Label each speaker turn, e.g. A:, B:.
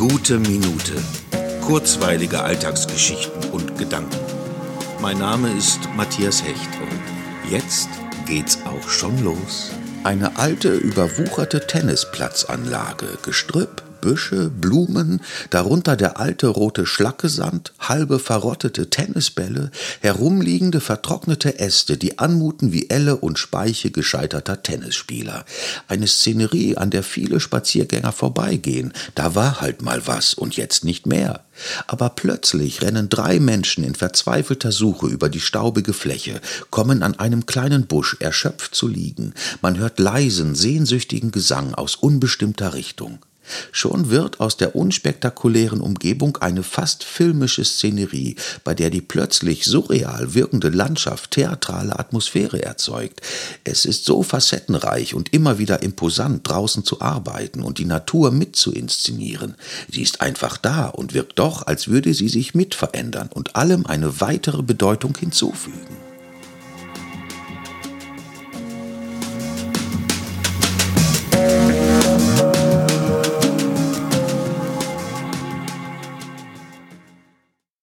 A: Gute Minute. Kurzweilige Alltagsgeschichten und Gedanken. Mein Name ist Matthias Hecht und jetzt geht's auch schon los. Eine alte, überwucherte Tennisplatzanlage, Gestrüpp, Büsche, Blumen, darunter der alte rote Schlackesand, halbe verrottete Tennisbälle, herumliegende vertrocknete Äste, die anmuten wie Elle und Speiche gescheiterter Tennisspieler. Eine Szenerie, an der viele Spaziergänger vorbeigehen. Da war halt mal was und jetzt nicht mehr. Aber plötzlich rennen drei Menschen in verzweifelter Suche über die staubige Fläche, kommen an einem kleinen Busch erschöpft zu liegen. Man hört leisen, sehnsüchtigen Gesang aus unbestimmter Richtung. Schon wird aus der unspektakulären Umgebung eine fast filmische Szenerie, bei der die plötzlich surreal wirkende Landschaft theatrale Atmosphäre erzeugt. Es ist so facettenreich und immer wieder imposant, draußen zu arbeiten und die Natur mitzuinszenieren. Sie ist einfach da und wirkt doch, als würde sie sich mitverändern und allem eine weitere Bedeutung hinzufügen.